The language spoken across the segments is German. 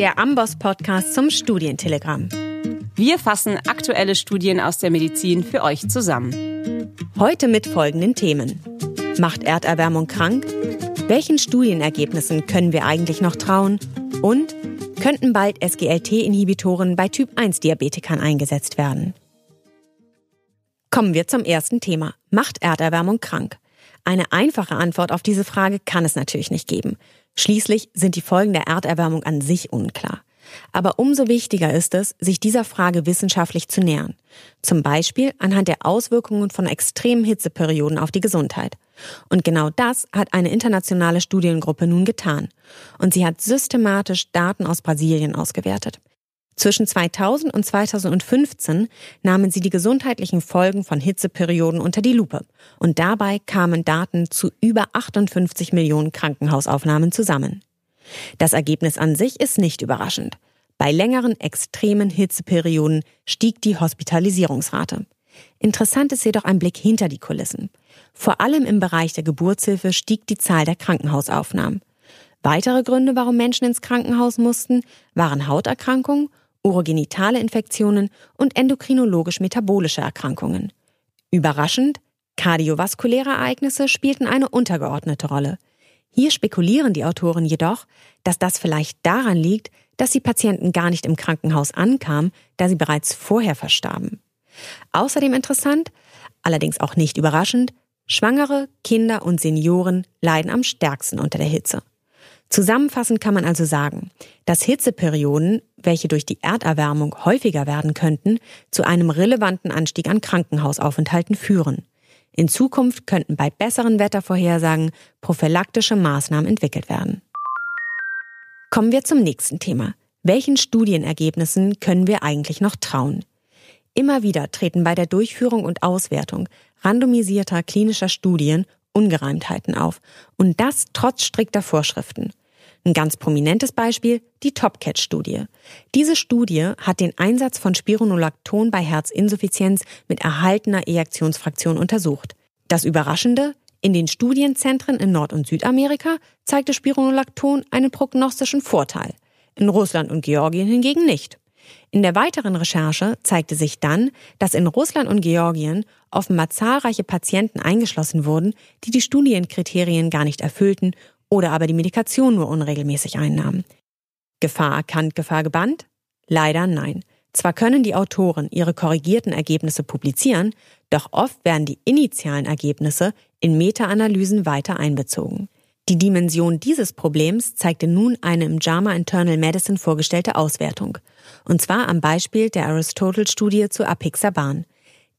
der Amboss-Podcast zum Studientelegramm. Wir fassen aktuelle Studien aus der Medizin für euch zusammen. Heute mit folgenden Themen. Macht Erderwärmung krank? Welchen Studienergebnissen können wir eigentlich noch trauen? Und könnten bald SGLT-Inhibitoren bei Typ-1-Diabetikern eingesetzt werden? Kommen wir zum ersten Thema. Macht Erderwärmung krank? Eine einfache Antwort auf diese Frage kann es natürlich nicht geben. Schließlich sind die Folgen der Erderwärmung an sich unklar. Aber umso wichtiger ist es, sich dieser Frage wissenschaftlich zu nähern. Zum Beispiel anhand der Auswirkungen von extremen Hitzeperioden auf die Gesundheit. Und genau das hat eine internationale Studiengruppe nun getan. Und sie hat systematisch Daten aus Brasilien ausgewertet. Zwischen 2000 und 2015 nahmen sie die gesundheitlichen Folgen von Hitzeperioden unter die Lupe. Und dabei kamen Daten zu über 58 Millionen Krankenhausaufnahmen zusammen. Das Ergebnis an sich ist nicht überraschend. Bei längeren extremen Hitzeperioden stieg die Hospitalisierungsrate. Interessant ist jedoch ein Blick hinter die Kulissen. Vor allem im Bereich der Geburtshilfe stieg die Zahl der Krankenhausaufnahmen. Weitere Gründe, warum Menschen ins Krankenhaus mussten, waren Hauterkrankungen urogenitale Infektionen und endokrinologisch-metabolische Erkrankungen. Überraschend, kardiovaskuläre Ereignisse spielten eine untergeordnete Rolle. Hier spekulieren die Autoren jedoch, dass das vielleicht daran liegt, dass die Patienten gar nicht im Krankenhaus ankamen, da sie bereits vorher verstarben. Außerdem interessant, allerdings auch nicht überraschend, Schwangere, Kinder und Senioren leiden am stärksten unter der Hitze. Zusammenfassend kann man also sagen, dass Hitzeperioden, welche durch die Erderwärmung häufiger werden könnten, zu einem relevanten Anstieg an Krankenhausaufenthalten führen. In Zukunft könnten bei besseren Wettervorhersagen prophylaktische Maßnahmen entwickelt werden. Kommen wir zum nächsten Thema. Welchen Studienergebnissen können wir eigentlich noch trauen? Immer wieder treten bei der Durchführung und Auswertung randomisierter klinischer Studien Ungereimtheiten auf. Und das trotz strikter Vorschriften. Ein ganz prominentes Beispiel, die Topcat-Studie. Diese Studie hat den Einsatz von Spironolacton bei Herzinsuffizienz mit erhaltener Ejaktionsfraktion untersucht. Das Überraschende, in den Studienzentren in Nord- und Südamerika zeigte Spironolacton einen prognostischen Vorteil. In Russland und Georgien hingegen nicht. In der weiteren Recherche zeigte sich dann, dass in Russland und Georgien offenbar zahlreiche Patienten eingeschlossen wurden, die die Studienkriterien gar nicht erfüllten oder aber die Medikation nur unregelmäßig einnahmen. Gefahr erkannt, Gefahr gebannt? Leider nein. Zwar können die Autoren ihre korrigierten Ergebnisse publizieren, doch oft werden die initialen Ergebnisse in Meta-Analysen weiter einbezogen. Die Dimension dieses Problems zeigte nun eine im JAMA Internal Medicine vorgestellte Auswertung. Und zwar am Beispiel der Aristotle-Studie zu Apixaban.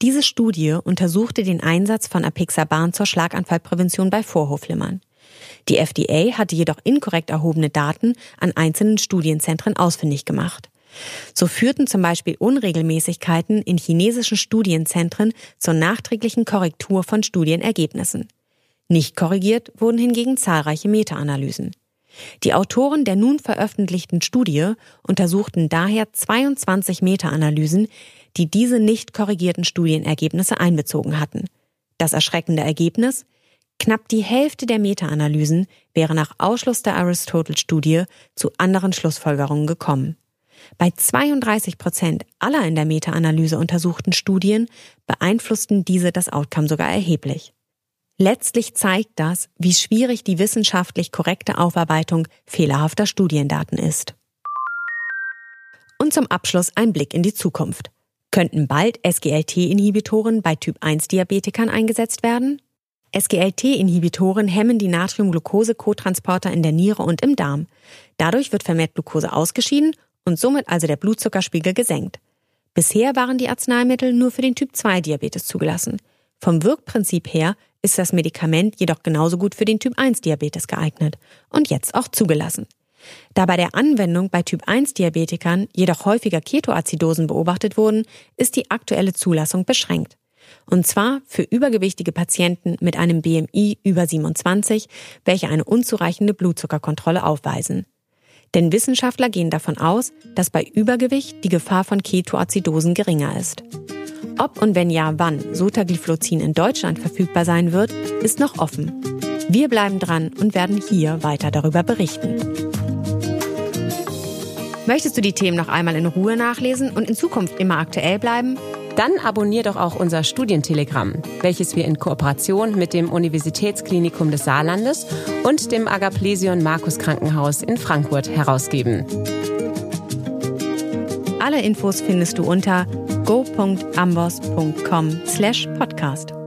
Diese Studie untersuchte den Einsatz von Apixaban zur Schlaganfallprävention bei Vorhofflimmern. Die FDA hatte jedoch inkorrekt erhobene Daten an einzelnen Studienzentren ausfindig gemacht. So führten zum Beispiel Unregelmäßigkeiten in chinesischen Studienzentren zur nachträglichen Korrektur von Studienergebnissen. Nicht korrigiert wurden hingegen zahlreiche Meta-Analysen. Die Autoren der nun veröffentlichten Studie untersuchten daher 22 Meta-Analysen, die diese nicht korrigierten Studienergebnisse einbezogen hatten. Das erschreckende Ergebnis? Knapp die Hälfte der Meta-Analysen wäre nach Ausschluss der Aristotle-Studie zu anderen Schlussfolgerungen gekommen. Bei 32 Prozent aller in der Meta-Analyse untersuchten Studien beeinflussten diese das Outcome sogar erheblich. Letztlich zeigt das, wie schwierig die wissenschaftlich korrekte Aufarbeitung fehlerhafter Studiendaten ist. Und zum Abschluss ein Blick in die Zukunft. Könnten bald SGLT-Inhibitoren bei Typ-1-Diabetikern eingesetzt werden? SGLT-Inhibitoren hemmen die Natrium-Glucose-Kotransporter in der Niere und im Darm. Dadurch wird vermehrt Glucose ausgeschieden und somit also der Blutzuckerspiegel gesenkt. Bisher waren die Arzneimittel nur für den Typ-2-Diabetes zugelassen. Vom Wirkprinzip her ist das Medikament jedoch genauso gut für den Typ-1-Diabetes geeignet und jetzt auch zugelassen. Da bei der Anwendung bei Typ-1-Diabetikern jedoch häufiger Ketoazidosen beobachtet wurden, ist die aktuelle Zulassung beschränkt. Und zwar für übergewichtige Patienten mit einem BMI über 27, welche eine unzureichende Blutzuckerkontrolle aufweisen. Denn Wissenschaftler gehen davon aus, dass bei Übergewicht die Gefahr von Ketoazidosen geringer ist. Ob und wenn ja, wann Sotagliflozin in Deutschland verfügbar sein wird, ist noch offen. Wir bleiben dran und werden hier weiter darüber berichten. Möchtest du die Themen noch einmal in Ruhe nachlesen und in Zukunft immer aktuell bleiben? Dann abonnier doch auch unser Studientelegramm, welches wir in Kooperation mit dem Universitätsklinikum des Saarlandes und dem Agaplesion Markus Krankenhaus in Frankfurt herausgeben. Alle Infos findest du unter go.ambos.com/podcast.